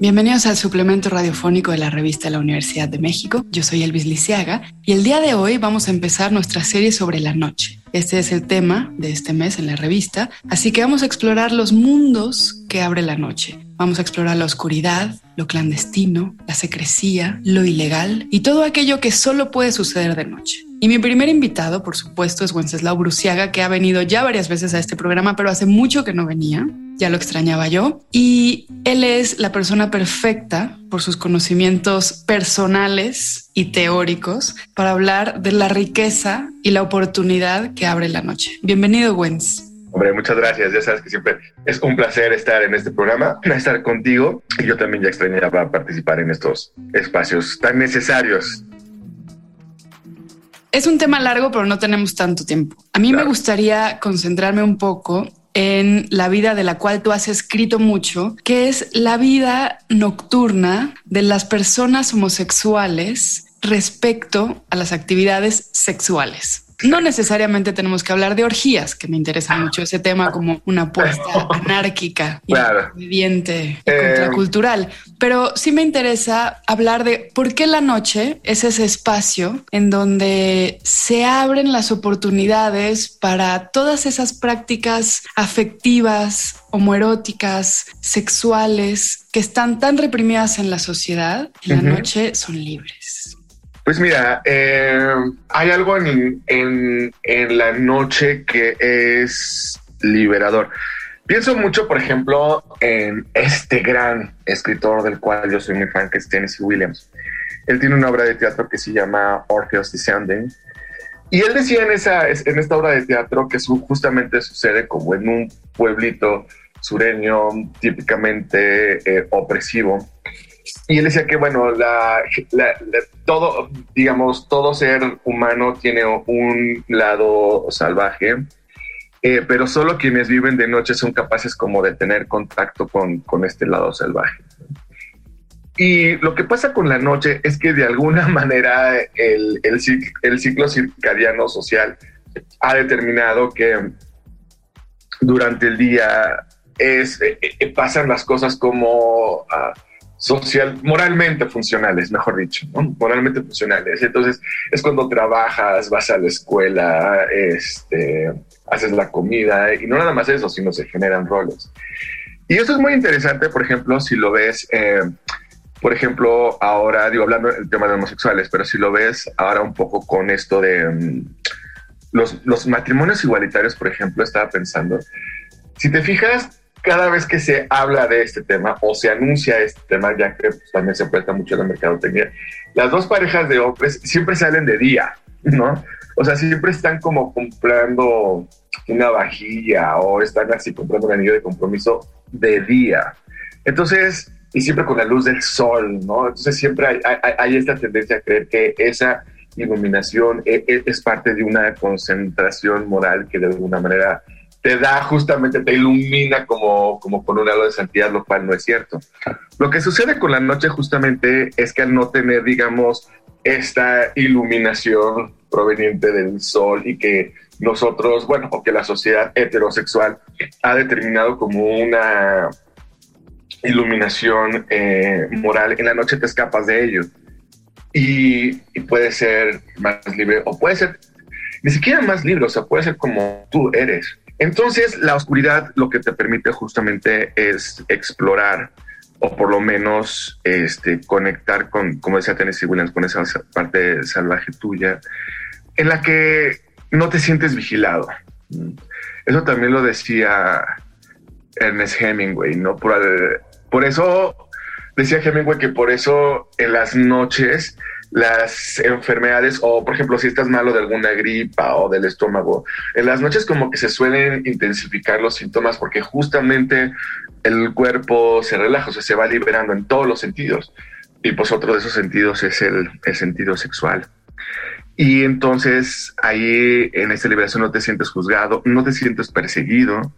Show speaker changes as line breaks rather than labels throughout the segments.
Bienvenidos al suplemento radiofónico de la revista la Universidad de México. Yo soy Elvis Lisiaga y el día de hoy vamos a empezar nuestra serie sobre la noche. Este es el tema de este mes en la revista, así que vamos a explorar los mundos que abre la noche. Vamos a explorar la oscuridad, lo clandestino, la secrecía, lo ilegal y todo aquello que solo puede suceder de noche. Y mi primer invitado, por supuesto, es Wenceslao Bruciaga, que ha venido ya varias veces a este programa, pero hace mucho que no venía. Ya lo extrañaba yo. Y él es la persona perfecta por sus conocimientos personales y teóricos para hablar de la riqueza y la oportunidad que abre la noche. Bienvenido, Wenz.
Hombre, muchas gracias. Ya sabes que siempre es un placer estar en este programa, estar contigo. Y yo también ya extrañaba participar en estos espacios tan necesarios
es un tema largo, pero no tenemos tanto tiempo. A mí me gustaría concentrarme un poco en la vida de la cual tú has escrito mucho, que es la vida nocturna de las personas homosexuales respecto a las actividades sexuales. No necesariamente tenemos que hablar de orgías, que me interesa mucho ese tema como una apuesta anárquica, claro. viviente, eh, contracultural. Pero sí me interesa hablar de por qué la noche es ese espacio en donde se abren las oportunidades para todas esas prácticas afectivas, homoeróticas, sexuales, que están tan reprimidas en la sociedad, en la noche son libres.
Pues mira, eh, hay algo en, en, la noche que es liberador. Pienso mucho, por ejemplo, en este gran escritor del cual yo soy muy fan, que es Tennessee Williams. Él tiene una obra de teatro que se llama Orpheus Descending. Y él decía en, esa, en esta obra de teatro que justamente sucede como en un pueblito sureño típicamente eh, opresivo y él decía que, bueno, la, todo, digamos, todo ser humano tiene un lado salvaje, eh, pero solo quienes viven de noche son capaces como de tener contacto con, con este lado salvaje. Y lo que pasa con la noche es que de alguna manera el, el, ciclo circadiano social ha determinado que durante el día es, eh, eh, pasan las cosas como... Uh, social, moralmente funcionales, mejor dicho, moralmente funcionales. Entonces es cuando trabajas, vas a la escuela, este, haces la comida y no nada más eso, sino se generan roles. Y eso es muy interesante, por ejemplo, si lo ves, eh, por ejemplo, ahora, digo, hablando del tema de homosexuales, pero si lo ves ahora un poco con esto de mm, los, los matrimonios igualitarios, por ejemplo, estaba pensando, si te fijas, cada vez que se habla de este tema o se anuncia este tema, ya que pues, también se presta mucho la mercadotecnia, las dos parejas de hombres siempre salen de día, ¿no? O sea, siempre están como comprando una vajilla o están así comprando un anillo de compromiso de día. Entonces, y siempre con la luz del sol, ¿no? Entonces siempre hay, hay, esta tendencia a creer que esa iluminación es, e, es parte de una concentración moral que de alguna manera te da justamente, te ilumina como, como con un halo de santidad, lo cual no es cierto. Lo que sucede con la noche justamente es que al no tener, digamos, esta iluminación proveniente del sol y que nosotros, bueno, o que la sociedad heterosexual ha determinado como una iluminación eh, moral, en la noche te escapas de ello. Y, y, puede ser más libre, o puede ser ni siquiera más libre, o sea, puede ser como tú eres. Entonces, la oscuridad lo que te permite justamente es explorar o por lo menos este, conectar con, como decía Tennessee Williams, con esa parte salvaje tuya, en la que no te sientes vigilado. Eso también lo decía Ernest Hemingway, ¿no? Por, por eso decía Hemingway que por eso en las noches las enfermedades o, por ejemplo, si estás malo de alguna gripa o del estómago, en las noches como que se suelen intensificar los síntomas porque justamente el cuerpo se relaja, o se va liberando en todos los sentidos. Y pues otro de esos sentidos es el, sentido sexual. Y entonces ahí en esta liberación no te sientes juzgado, no te sientes perseguido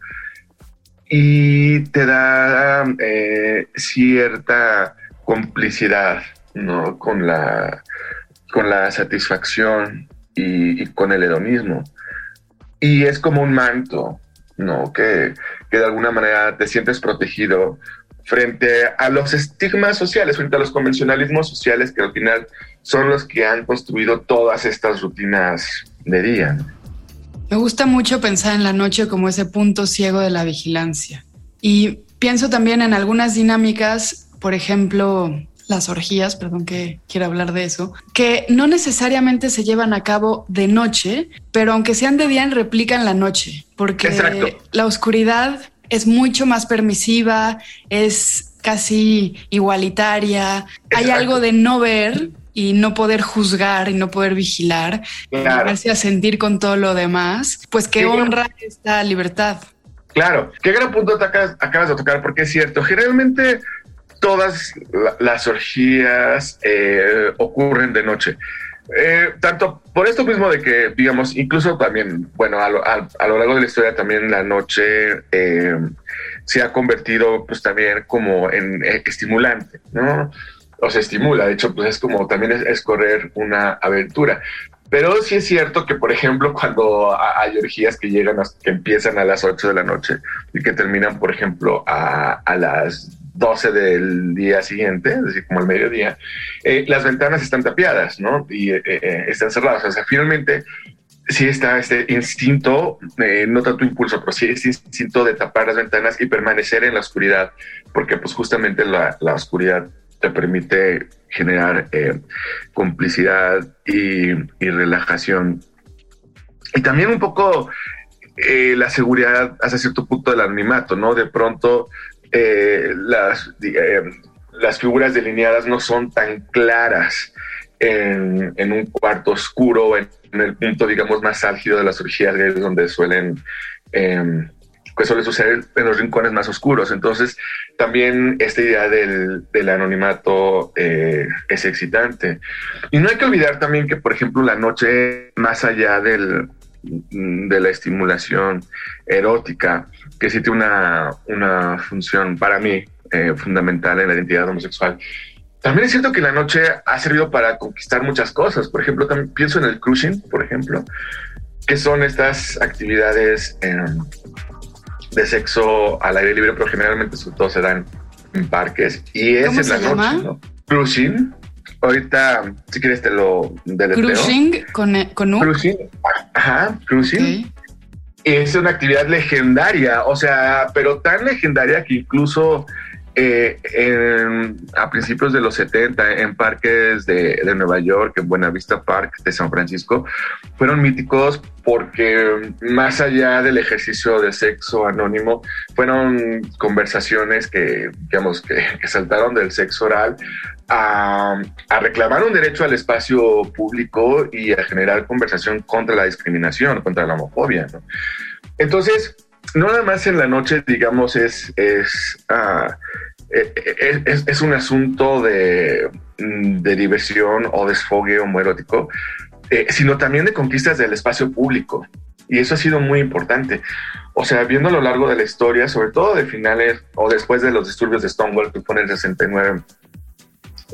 y te da eh, cierta complicidad ¿no? con, la, con la satisfacción y, con el hedonismo. Y es como un manto, ¿no? Que, que de alguna manera te sientes protegido frente a los estigmas sociales, frente a los convencionalismos sociales que al final son los que han construido todas estas rutinas de día.
Me gusta mucho pensar en la noche como ese punto ciego de la vigilancia. Y pienso también en algunas dinámicas, por ejemplo, las orgías, perdón que quiero hablar de eso, que no necesariamente se llevan a cabo de noche, pero aunque sean de día, replican la noche, porque la oscuridad es mucho más permisiva, es casi igualitaria, hay algo de no ver y no poder juzgar y no poder vigilar, gracias a sentir con todo lo demás, pues que honra esta libertad.
Claro, qué gran punto te acabas, de tocar, porque es cierto, generalmente todas las orgías eh, ocurren de noche. Eh, tanto por esto mismo de que, digamos, incluso también, bueno, a lo, largo de la historia también la noche eh, se ha convertido pues también como en estimulante, ¿no? O se estimula, de hecho, pues es como también es correr una aventura. Pero sí es cierto que, por ejemplo, cuando hay orgías que llegan, que empiezan a las 8 de la noche y que terminan, por ejemplo, a, las 12 del día siguiente, es decir, como al mediodía, eh, las ventanas están tapiadas, ¿no? Y eh, eh, están cerradas. O sea, finalmente sí está este instinto, no tanto impulso, pero sí este instinto de tapar las ventanas y permanecer en la oscuridad, porque pues justamente la, la oscuridad te permite generar complicidad y, relajación. Y también un poco la seguridad hasta cierto punto del anonimato, ¿no? De pronto eh, las, las figuras delineadas no son tan claras en, un cuarto oscuro, en, el punto, digamos, más álgido de las orgías donde suelen que suele suceder en los rincones más oscuros. Entonces, también esta idea del, anonimato eh, es excitante. Y no hay que olvidar también que, por ejemplo, la noche, más allá del, de la estimulación erótica, que sí tiene una, una función para mí eh, fundamental en la identidad homosexual, también es cierto que la noche ha servido para conquistar muchas cosas. Por ejemplo, también pienso en el cruising, por ejemplo, que son estas actividades de sexo al aire libre, pero generalmente sobre todo se dan en parques y es en la noche, ¿no? Cruising. Ahorita, si quieres, te lo
deleteo. Cruising con, con
Cruising. Ajá, cruising. Es una actividad legendaria, o sea, pero tan legendaria que incluso eh, a principios de los 70 en parques de, Nueva York, en Buenavista Park de San Francisco, fueron míticos porque más allá del ejercicio de sexo anónimo, fueron conversaciones que, digamos, que, saltaron del sexo oral a, reclamar un derecho al espacio público y a generar conversación contra la discriminación, contra la homofobia. Entonces, no nada más en la noche, digamos, es, es, ah, es, es, un asunto de, mm, de diversión o desfogue homoerótico, eh, sino también de conquistas del espacio público. Y eso ha sido muy importante. O sea, viendo a lo largo de la historia, sobre todo de finales o después de los disturbios de Stonewall, que fue en el 69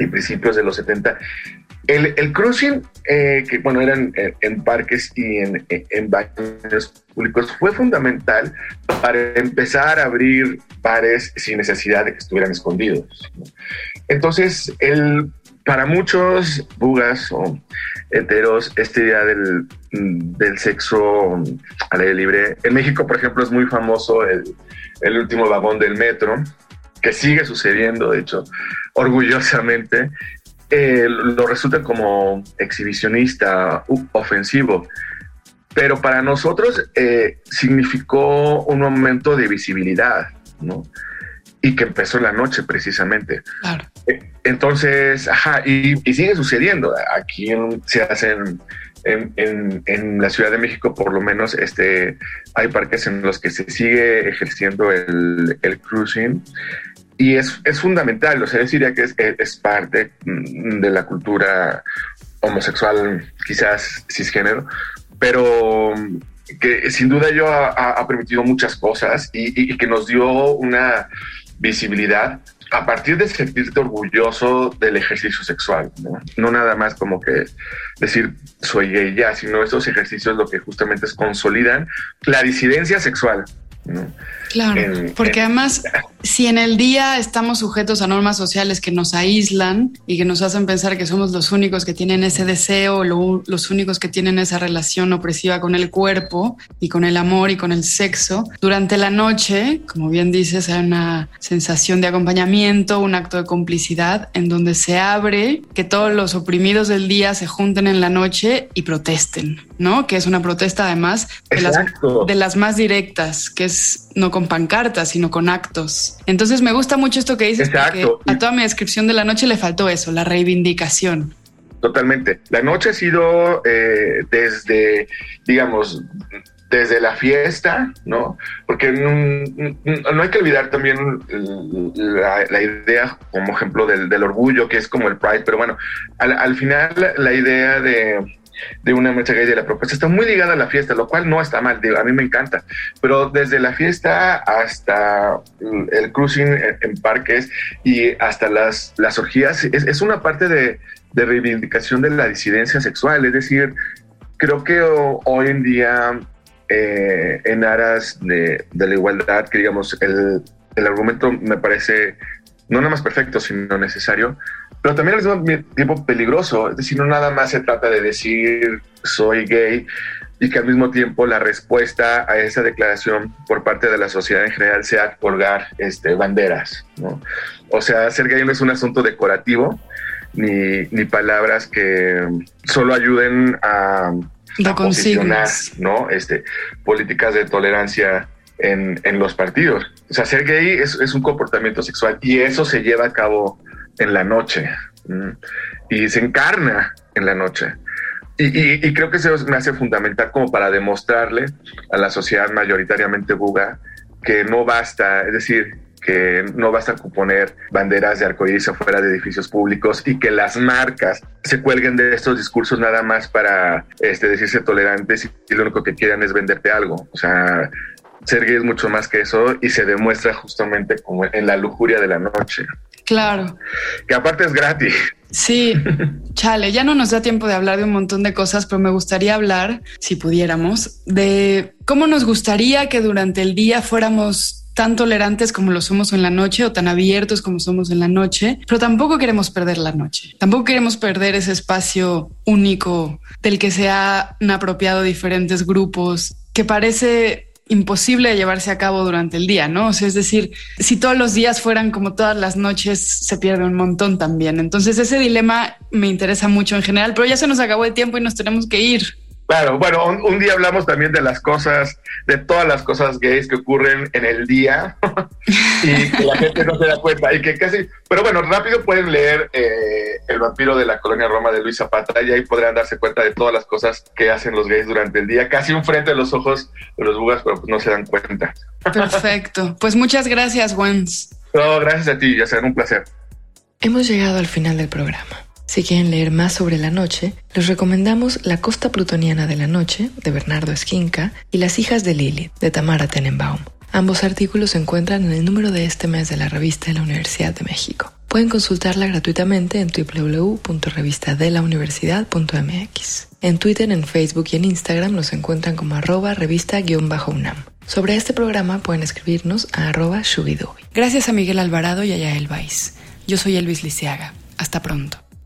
y principios de los 70, el, el cruising, eh, que bueno, eran en, parques y en, en, baños públicos, fue fundamental para empezar a abrir bares sin necesidad de que estuvieran escondidos. Entonces, el, para muchos bugas o heteros, esta idea del, del sexo al aire libre, en México, por ejemplo, es muy famoso el, el último vagón del metro, que sigue sucediendo, de hecho, orgullosamente, eh, lo resulta como exhibicionista, ofensivo. Pero para nosotros eh, significó un momento de visibilidad, ¿no? Y que empezó la noche precisamente. Claro. Eh, entonces, ajá, y, sigue sucediendo. Aquí se hacen en, en, en, la Ciudad de México, por lo menos, este, hay parques en los que se sigue ejerciendo el, el cruising y es, es fundamental, o sea, yo diría que es, es, parte mm, de la cultura homosexual, quizás cisgénero, pero que sin duda yo ha, permitido muchas cosas y, que nos dio una visibilidad a partir de sentirte orgulloso del ejercicio sexual, ¿no? no nada más como que decir soy gay ya, sino estos ejercicios lo que justamente es consolidan la disidencia sexual. ¿no?
Claro, porque además, si en el día estamos sujetos a normas sociales que nos aíslan y que nos hacen pensar que somos los únicos que tienen ese deseo, los únicos que tienen esa relación opresiva con el cuerpo y con el amor y con el sexo, durante la noche, como bien dices, hay una sensación de acompañamiento, un acto de complicidad en donde se abre que todos los oprimidos del día se junten en la noche y protesten, ¿no? Que es una protesta además de, las, de las más directas, que es no con pancartas, sino con actos. Entonces me gusta mucho esto que dices, porque a toda mi descripción de la noche le faltó eso, la reivindicación.
Totalmente. La noche ha sido eh, desde, digamos, desde la fiesta, ¿no? Porque no, hay que olvidar también la, idea, como ejemplo, del, orgullo, que es como el Pride, pero bueno, al final la idea de de una marcha gay de la propuesta está muy ligada a la fiesta, lo cual no está mal, a mí me encanta, pero desde la fiesta hasta el cruising en, parques y hasta las, las orgías, es, una parte de, reivindicación de la disidencia sexual, es decir, creo que hoy en día eh, en aras de, la igualdad, que digamos, el, el argumento me parece no nada más perfecto, sino necesario, pero también al mismo tiempo peligroso. Es decir, no nada más se trata de decir soy gay y que al mismo tiempo la respuesta a esa declaración por parte de la sociedad en general sea colgar este, banderas. ¿no? O sea, ser gay no es un asunto decorativo ni, ni palabras que solo ayuden a,
a posicionar
¿no? este, políticas de tolerancia en, en, los partidos. O sea, ser gay es, es un comportamiento sexual y eso se lleva a cabo en la noche y se encarna en la noche. Y, creo que eso me hace fundamental como para demostrarle a la sociedad mayoritariamente buga que no basta, es decir, que no basta con poner banderas de arcoíris afuera de edificios públicos y que las marcas se cuelguen de estos discursos nada más para este, decirse tolerantes y lo único que quieran es venderte algo. O sea, ser gay es mucho más que eso y se demuestra justamente como en la lujuria de la noche.
Claro.
Que aparte es gratis.
Sí, chale, ya no nos da tiempo de hablar de un montón de cosas, pero me gustaría hablar, si pudiéramos, de cómo nos gustaría que durante el día fuéramos tan tolerantes como lo somos en la noche o tan abiertos como somos en la noche, pero tampoco queremos perder la noche. Tampoco queremos perder ese espacio único del que se han apropiado diferentes grupos, que parece imposible de llevarse a cabo durante el día, ¿no? O sea, es decir, si todos los días fueran como todas las noches, se pierde un montón también. Entonces, ese dilema me interesa mucho en general, pero ya se nos acabó el tiempo y nos tenemos que ir.
Claro, bueno, un, día hablamos también de las cosas, de todas las cosas gays que ocurren en el día y que la gente no se da cuenta y que casi, pero bueno, rápido pueden leer eh, El vampiro de la colonia Roma de Luis Zapata y ahí podrán darse cuenta de todas las cosas que hacen los gays durante el día, casi un frente de los ojos de los bugas, pero pues no se dan cuenta.
Perfecto, pues muchas gracias, Wens.
No, gracias a ti, ya será un placer.
Hemos llegado al final del programa. Si quieren leer más sobre la noche, les recomendamos La Costa Plutoniana de la Noche, de Bernardo Esquinca, y Las Hijas de Lili, de Tamara Tenenbaum. Ambos artículos se encuentran en el número de este mes de la revista de la Universidad de México. Pueden consultarla gratuitamente en www.revistadelauniversidad.mx. En Twitter, en Facebook y en Instagram nos encuentran como arroba revista-unam. Sobre este programa pueden escribirnos a arroba shubidubi.
Gracias a Miguel Alvarado y a Yael Vais. Yo soy Elvis Liceaga. Hasta pronto.